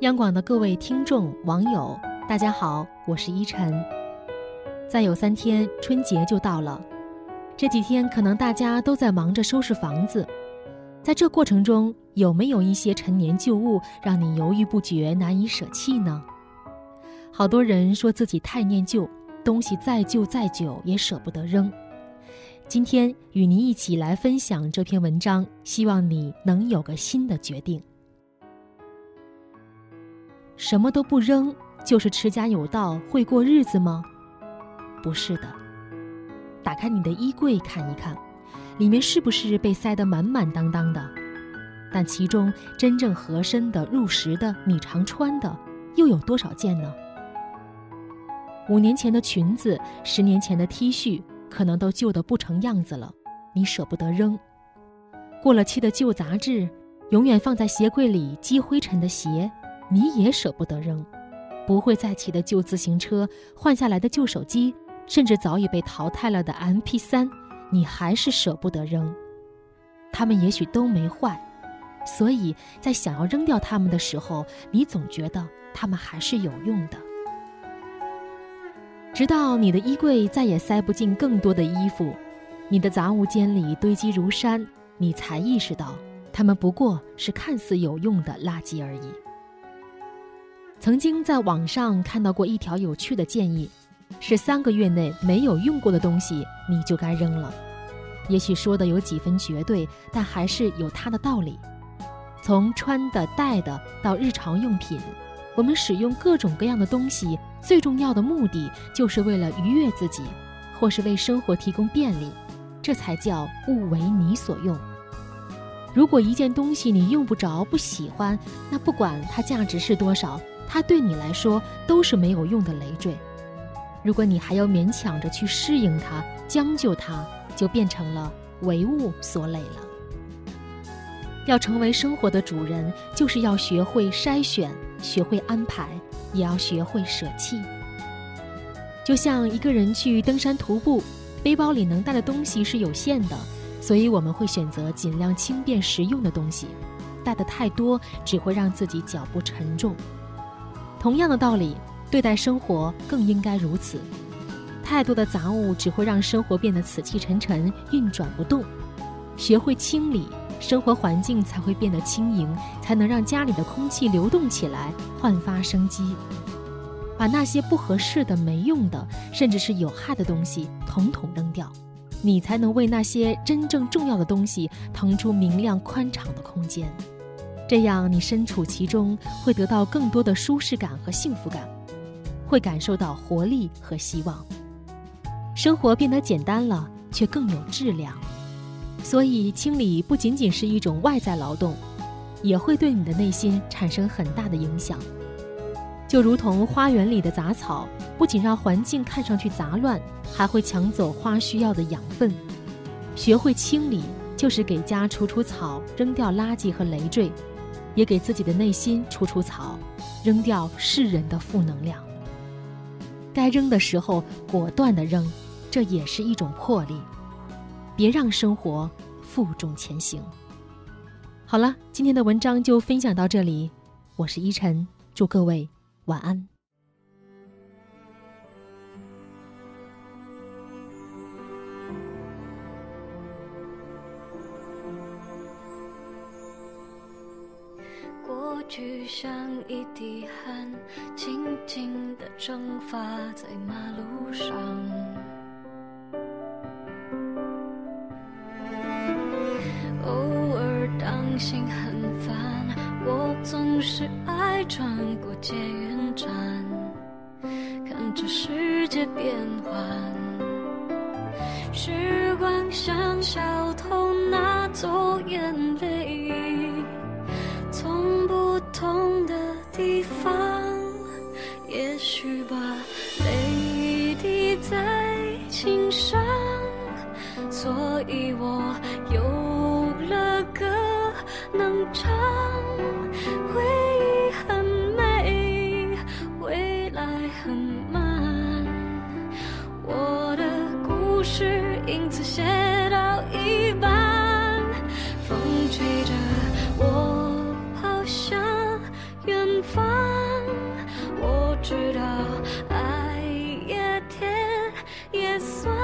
央广的各位听众、网友，大家好，我是依晨。再有三天，春节就到了。这几天可能大家都在忙着收拾房子，在这过程中，有没有一些陈年旧物让你犹豫不决、难以舍弃呢？好多人说自己太念旧，东西再旧再久也舍不得扔。今天与您一起来分享这篇文章，希望你能有个新的决定。什么都不扔，就是持家有道、会过日子吗？不是的。打开你的衣柜看一看，里面是不是被塞得满满当当的？但其中真正合身的、入时的、你常穿的，又有多少件呢？五年前的裙子，十年前的 T 恤，可能都旧得不成样子了，你舍不得扔；过了期的旧杂志，永远放在鞋柜里积灰尘的鞋，你也舍不得扔；不会再骑的旧自行车，换下来的旧手机，甚至早已被淘汰了的 MP3，你还是舍不得扔。它们也许都没坏，所以在想要扔掉它们的时候，你总觉得它们还是有用的。直到你的衣柜再也塞不进更多的衣服，你的杂物间里堆积如山，你才意识到，它们不过是看似有用的垃圾而已。曾经在网上看到过一条有趣的建议，是三个月内没有用过的东西你就该扔了。也许说的有几分绝对，但还是有它的道理。从穿的、戴的到日常用品。我们使用各种各样的东西，最重要的目的就是为了愉悦自己，或是为生活提供便利，这才叫物为你所用。如果一件东西你用不着、不喜欢，那不管它价值是多少，它对你来说都是没有用的累赘。如果你还要勉强着去适应它、将就它，就变成了为物所累了。要成为生活的主人，就是要学会筛选。学会安排，也要学会舍弃。就像一个人去登山徒步，背包里能带的东西是有限的，所以我们会选择尽量轻便实用的东西。带的太多，只会让自己脚步沉重。同样的道理，对待生活更应该如此。太多的杂物只会让生活变得死气沉沉，运转不动。学会清理。生活环境才会变得轻盈，才能让家里的空气流动起来，焕发生机。把那些不合适的、没用的，甚至是有害的东西统统扔掉，你才能为那些真正重要的东西腾出明亮宽敞的空间。这样，你身处其中，会得到更多的舒适感和幸福感，会感受到活力和希望。生活变得简单了，却更有质量。所以，清理不仅仅是一种外在劳动，也会对你的内心产生很大的影响。就如同花园里的杂草，不仅让环境看上去杂乱，还会抢走花需要的养分。学会清理，就是给家除除草，扔掉垃圾和累赘，也给自己的内心除除草，扔掉世人的负能量。该扔的时候，果断的扔，这也是一种魄力。别让生活负重前行。好了，今天的文章就分享到这里，我是依晨，祝各位晚安。去像一滴汗，静静的蒸发在马路上。偶尔当心很烦，我总是爱穿过捷运站，看着世界变换。时光像小偷拿走眼你我有了歌能唱回忆很美未来很慢。我的故事因此写到一半风吹着我跑向远方。我知道爱也甜也酸。